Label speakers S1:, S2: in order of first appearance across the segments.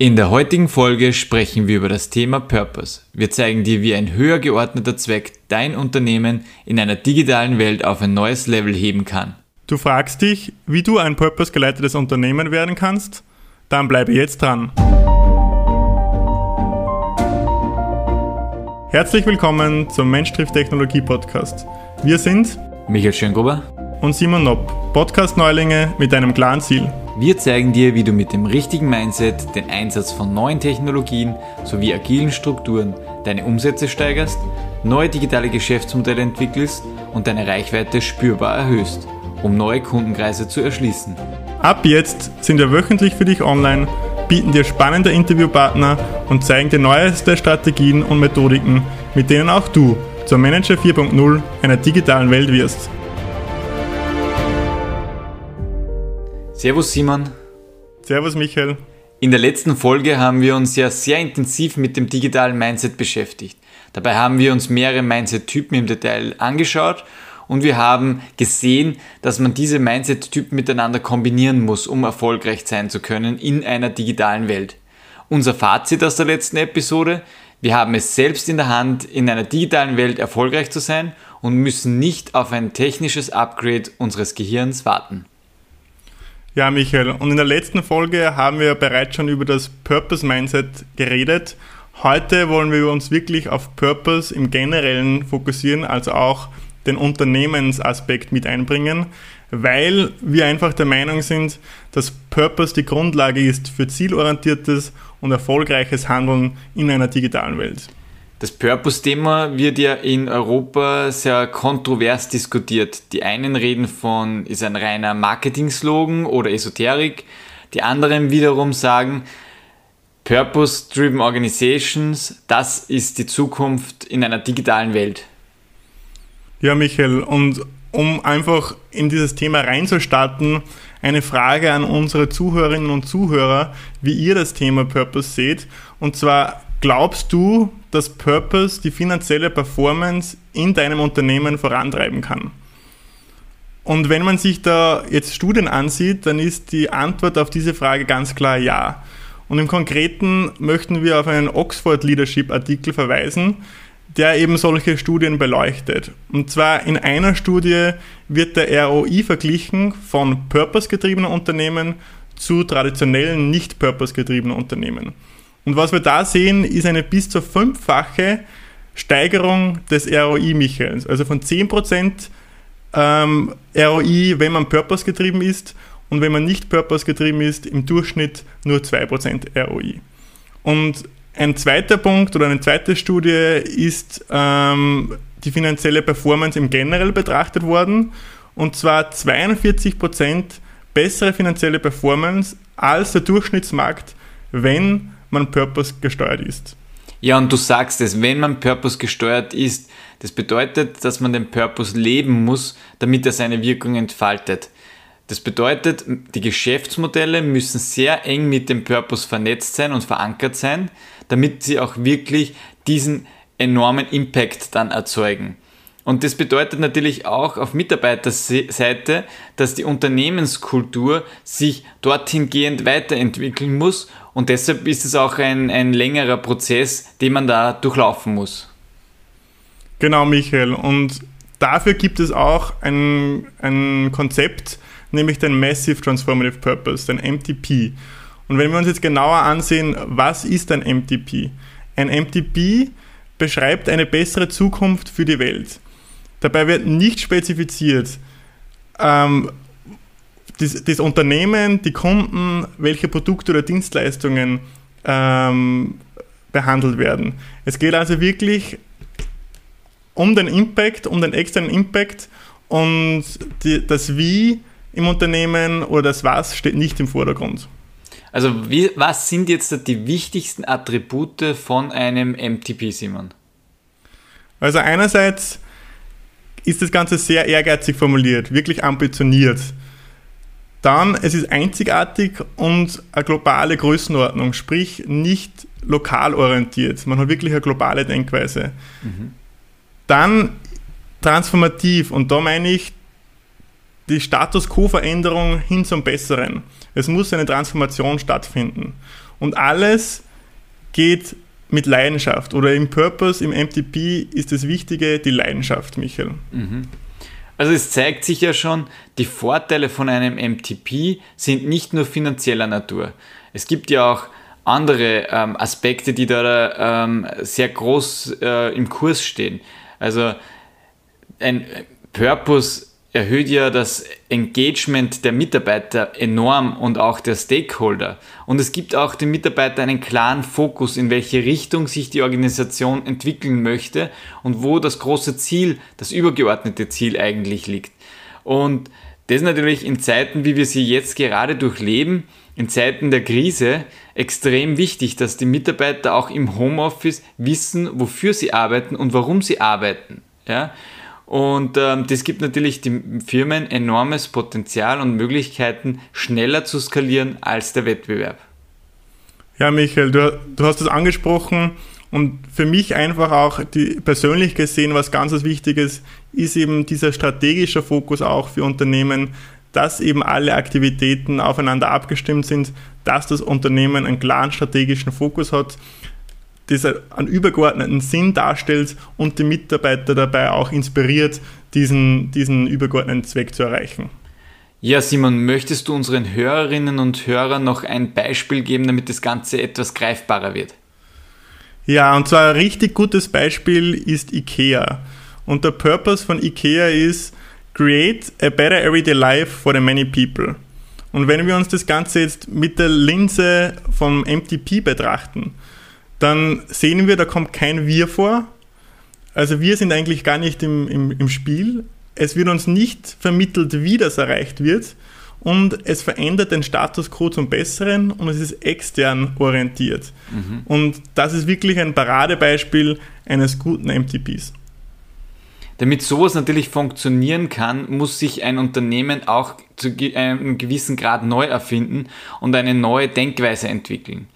S1: In der heutigen Folge sprechen wir über das Thema Purpose. Wir zeigen dir, wie ein höher geordneter Zweck dein Unternehmen in einer digitalen Welt auf ein neues Level heben kann.
S2: Du fragst dich, wie du ein Purpose-geleitetes Unternehmen werden kannst? Dann bleibe jetzt dran. Herzlich willkommen zum Mensch trifft Technologie Podcast. Wir sind
S1: Michael Schöngruber
S2: und Simon Nopp, Podcast-Neulinge mit einem klaren Ziel.
S1: Wir zeigen dir, wie du mit dem richtigen Mindset den Einsatz von neuen Technologien sowie agilen Strukturen deine Umsätze steigerst, neue digitale Geschäftsmodelle entwickelst und deine Reichweite spürbar erhöhst, um neue Kundenkreise zu erschließen.
S2: Ab jetzt sind wir wöchentlich für dich online, bieten dir spannende Interviewpartner und zeigen dir neueste Strategien und Methodiken, mit denen auch du zur Manager 4.0 einer digitalen Welt wirst.
S1: Servus Simon.
S2: Servus Michael.
S1: In der letzten Folge haben wir uns ja sehr intensiv mit dem digitalen Mindset beschäftigt. Dabei haben wir uns mehrere Mindset-Typen im Detail angeschaut und wir haben gesehen, dass man diese Mindset-Typen miteinander kombinieren muss, um erfolgreich sein zu können in einer digitalen Welt. Unser Fazit aus der letzten Episode, wir haben es selbst in der Hand, in einer digitalen Welt erfolgreich zu sein und müssen nicht auf ein technisches Upgrade unseres Gehirns warten.
S2: Ja, Michael, und in der letzten Folge haben wir bereits schon über das Purpose Mindset geredet. Heute wollen wir uns wirklich auf Purpose im Generellen fokussieren, also auch den Unternehmensaspekt mit einbringen, weil wir einfach der Meinung sind, dass Purpose die Grundlage ist für zielorientiertes und erfolgreiches Handeln in einer digitalen Welt.
S1: Das Purpose-Thema wird ja in Europa sehr kontrovers diskutiert. Die einen reden von, ist ein reiner Marketing-Slogan oder Esoterik. Die anderen wiederum sagen, Purpose-Driven Organizations, das ist die Zukunft in einer digitalen Welt.
S2: Ja, Michael, und um einfach in dieses Thema reinzustarten, eine Frage an unsere Zuhörerinnen und Zuhörer, wie ihr das Thema Purpose seht. Und zwar, glaubst du, dass Purpose die finanzielle Performance in deinem Unternehmen vorantreiben kann? Und wenn man sich da jetzt Studien ansieht, dann ist die Antwort auf diese Frage ganz klar ja. Und im Konkreten möchten wir auf einen Oxford Leadership Artikel verweisen, der eben solche Studien beleuchtet. Und zwar in einer Studie wird der ROI verglichen von purpose-getriebenen Unternehmen zu traditionellen nicht purpose-getriebenen Unternehmen. Und was wir da sehen, ist eine bis zu fünffache Steigerung des ROI Michaels. Also von 10% ähm, ROI, wenn man Purpose getrieben ist und wenn man nicht Purpose getrieben ist, im Durchschnitt nur 2% ROI. Und ein zweiter Punkt oder eine zweite Studie ist ähm, die finanzielle Performance im Generell betrachtet worden. Und zwar 42% bessere finanzielle Performance als der Durchschnittsmarkt, wenn man Purpose gesteuert ist.
S1: Ja, und du sagst es, wenn man Purpose gesteuert ist, das bedeutet, dass man den Purpose leben muss, damit er seine Wirkung entfaltet. Das bedeutet, die Geschäftsmodelle müssen sehr eng mit dem Purpose vernetzt sein und verankert sein, damit sie auch wirklich diesen enormen Impact dann erzeugen. Und das bedeutet natürlich auch auf Mitarbeiterseite, dass die Unternehmenskultur sich dorthin gehend weiterentwickeln muss und deshalb ist es auch ein, ein längerer Prozess, den man da durchlaufen muss.
S2: Genau, Michael. Und dafür gibt es auch ein, ein Konzept, nämlich den Massive Transformative Purpose, den MTP. Und wenn wir uns jetzt genauer ansehen, was ist ein MTP? Ein MTP beschreibt eine bessere Zukunft für die Welt. Dabei wird nicht spezifiziert, ähm, das, das, Unternehmen, die Kunden, welche Produkte oder Dienstleistungen ähm, behandelt werden. Es geht also wirklich um den Impact, um den externen Impact und die, das Wie im Unternehmen oder das Was steht nicht im Vordergrund.
S1: Also wie, was sind jetzt die wichtigsten Attribute von einem MTP, Simon?
S2: Also einerseits ist das Ganze sehr ehrgeizig formuliert, wirklich ambitioniert. Dann, es ist einzigartig und eine globale Größenordnung, sprich nicht lokal orientiert. Man hat wirklich eine globale Denkweise. Mhm. Dann transformativ und da meine ich die Status Quo-Veränderung hin zum Besseren. Es muss eine Transformation stattfinden. Und alles geht mit Leidenschaft oder im Purpose, im MTP ist das Wichtige die Leidenschaft, Michael.
S1: Mhm. Also es zeigt sich ja schon, die Vorteile von einem MTP sind nicht nur finanzieller Natur. Es gibt ja auch andere ähm, Aspekte, die da ähm, sehr groß äh, im Kurs stehen. Also ein Purpose erhöht ja das Engagement der Mitarbeiter enorm und auch der Stakeholder. Und es gibt auch den Mitarbeitern einen klaren Fokus, in welche Richtung sich die Organisation entwickeln möchte und wo das große Ziel, das übergeordnete Ziel eigentlich liegt. Und das ist natürlich in Zeiten, wie wir sie jetzt gerade durchleben, in Zeiten der Krise, extrem wichtig, dass die Mitarbeiter auch im Homeoffice wissen, wofür sie arbeiten und warum sie arbeiten. Ja? Und ähm, das gibt natürlich den Firmen enormes Potenzial und Möglichkeiten, schneller zu skalieren als der Wettbewerb.
S2: Ja, Michael, du, du hast es angesprochen und für mich einfach auch die, persönlich gesehen, was ganz was Wichtiges ist eben dieser strategische Fokus auch für Unternehmen, dass eben alle Aktivitäten aufeinander abgestimmt sind, dass das Unternehmen einen klaren strategischen Fokus hat das einen übergeordneten Sinn darstellt und die Mitarbeiter dabei auch inspiriert, diesen, diesen übergeordneten Zweck zu erreichen.
S1: Ja, Simon, möchtest du unseren Hörerinnen und Hörern noch ein Beispiel geben, damit das Ganze etwas greifbarer wird?
S2: Ja, und zwar ein richtig gutes Beispiel ist IKEA. Und der Purpose von IKEA ist Create a better everyday life for the many people. Und wenn wir uns das Ganze jetzt mit der Linse vom MTP betrachten, dann sehen wir, da kommt kein Wir vor. Also wir sind eigentlich gar nicht im, im, im Spiel. Es wird uns nicht vermittelt, wie das erreicht wird. Und es verändert den Status quo zum Besseren und es ist extern orientiert. Mhm. Und das ist wirklich ein Paradebeispiel eines guten MTPs.
S1: Damit sowas natürlich funktionieren kann, muss sich ein Unternehmen auch zu einem gewissen Grad neu erfinden und eine neue Denkweise entwickeln.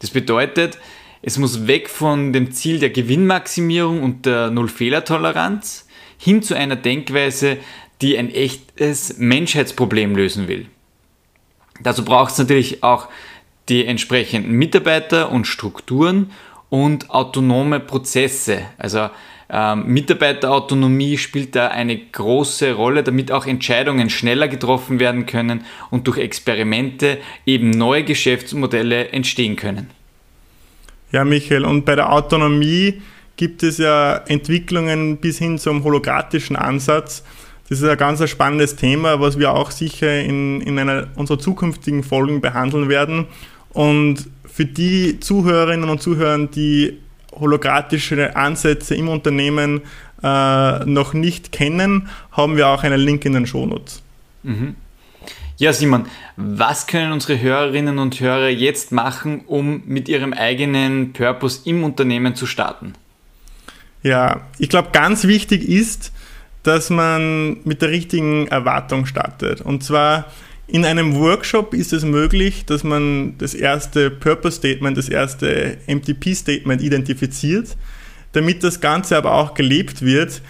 S1: Das bedeutet, es muss weg von dem Ziel der Gewinnmaximierung und der Null-Fehler-Toleranz hin zu einer Denkweise, die ein echtes Menschheitsproblem lösen will. Dazu braucht es natürlich auch die entsprechenden Mitarbeiter und Strukturen und autonome Prozesse. Also ähm, Mitarbeiterautonomie spielt da eine große Rolle, damit auch Entscheidungen schneller getroffen werden können und durch Experimente eben neue Geschäftsmodelle entstehen können.
S2: Ja, Michael, und bei der Autonomie gibt es ja Entwicklungen bis hin zum holographischen Ansatz. Das ist ein ganz spannendes Thema, was wir auch sicher in, in einer unserer zukünftigen Folgen behandeln werden. Und für die Zuhörerinnen und Zuhörer, die holographische Ansätze im Unternehmen äh, noch nicht kennen, haben wir auch einen Link in den Shownotes.
S1: Mhm. Ja, Simon, was können unsere Hörerinnen und Hörer jetzt machen, um mit ihrem eigenen Purpose im Unternehmen zu starten?
S2: Ja, ich glaube, ganz wichtig ist, dass man mit der richtigen Erwartung startet. Und zwar in einem Workshop ist es möglich, dass man das erste Purpose Statement, das erste MTP Statement identifiziert. Damit das Ganze aber auch gelebt wird,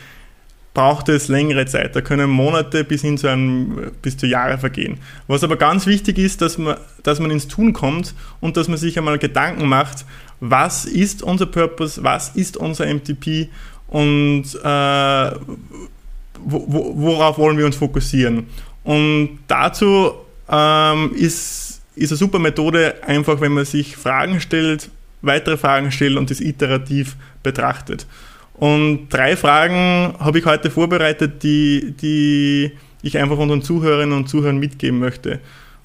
S2: braucht es längere Zeit. Da können Monate bis hin zu einem, bis zu Jahre vergehen. Was aber ganz wichtig ist, dass man, dass man ins Tun kommt und dass man sich einmal Gedanken macht, was ist unser Purpose, was ist unser MTP und äh, worauf wollen wir uns fokussieren. Und dazu ähm, ist, ist eine super Methode einfach, wenn man sich Fragen stellt, weitere Fragen stellt und das iterativ betrachtet. Und drei Fragen habe ich heute vorbereitet, die, die ich einfach unseren Zuhörerinnen und Zuhörern mitgeben möchte.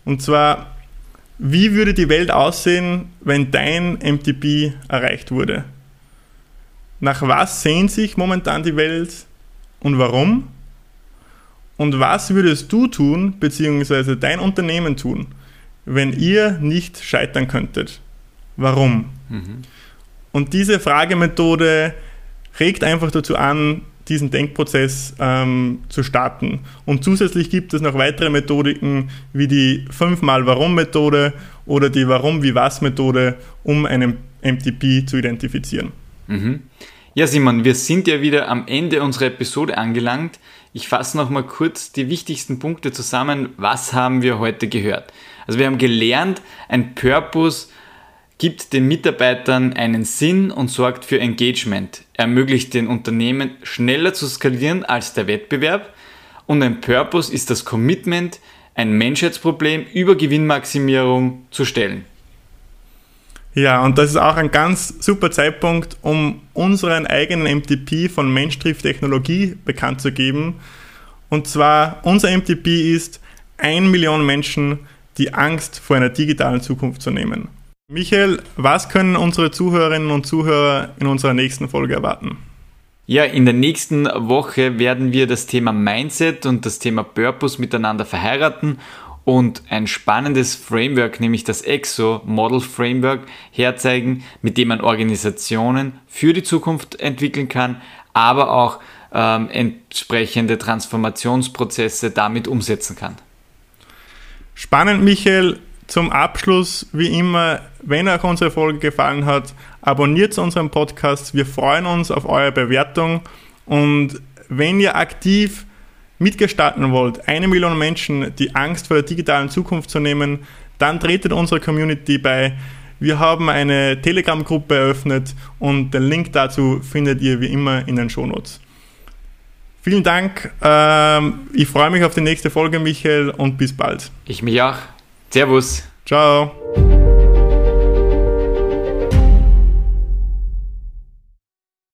S2: Und zwar, wie würde die Welt aussehen, wenn dein MTP erreicht wurde? Nach was sehnt sich momentan die Welt und warum? Und was würdest du tun, beziehungsweise dein Unternehmen tun, wenn ihr nicht scheitern könntet? Warum? Mhm. Und diese Fragemethode regt einfach dazu an, diesen Denkprozess ähm, zu starten. Und zusätzlich gibt es noch weitere Methodiken wie die 5x-Warum-Methode oder die Warum-wie-was-Methode, um einen MTP zu identifizieren.
S1: Mhm. Ja, Simon, wir sind ja wieder am Ende unserer Episode angelangt. Ich fasse nochmal kurz die wichtigsten Punkte zusammen. Was haben wir heute gehört? Also wir haben gelernt, ein Purpose gibt den Mitarbeitern einen Sinn und sorgt für Engagement, ermöglicht den Unternehmen schneller zu skalieren als der Wettbewerb und ein Purpose ist das Commitment, ein Menschheitsproblem über Gewinnmaximierung zu stellen.
S2: Ja, und das ist auch ein ganz super Zeitpunkt, um unseren eigenen MTP von Mensch trifft Technologie bekannt zu geben. Und zwar, unser MTP ist 1 Million Menschen, die Angst vor einer digitalen Zukunft zu nehmen. Michael, was können unsere Zuhörerinnen und Zuhörer in unserer nächsten Folge erwarten?
S1: Ja, in der nächsten Woche werden wir das Thema Mindset und das Thema Purpose miteinander verheiraten und ein spannendes Framework, nämlich das EXO Model Framework, herzeigen, mit dem man Organisationen für die Zukunft entwickeln kann, aber auch ähm, entsprechende Transformationsprozesse damit umsetzen kann.
S2: Spannend, Michael. Zum Abschluss, wie immer, wenn euch unsere Folge gefallen hat, abonniert unseren Podcast. Wir freuen uns auf eure Bewertung. Und wenn ihr aktiv mitgestalten wollt, eine Million Menschen die Angst vor der digitalen Zukunft zu nehmen, dann tretet unserer Community bei. Wir haben eine Telegram-Gruppe eröffnet und den Link dazu findet ihr wie immer in den Shownotes. Vielen Dank. Ähm, ich freue mich auf die nächste Folge, Michael, und bis bald.
S1: Ich mich auch. Servus.
S2: Ciao.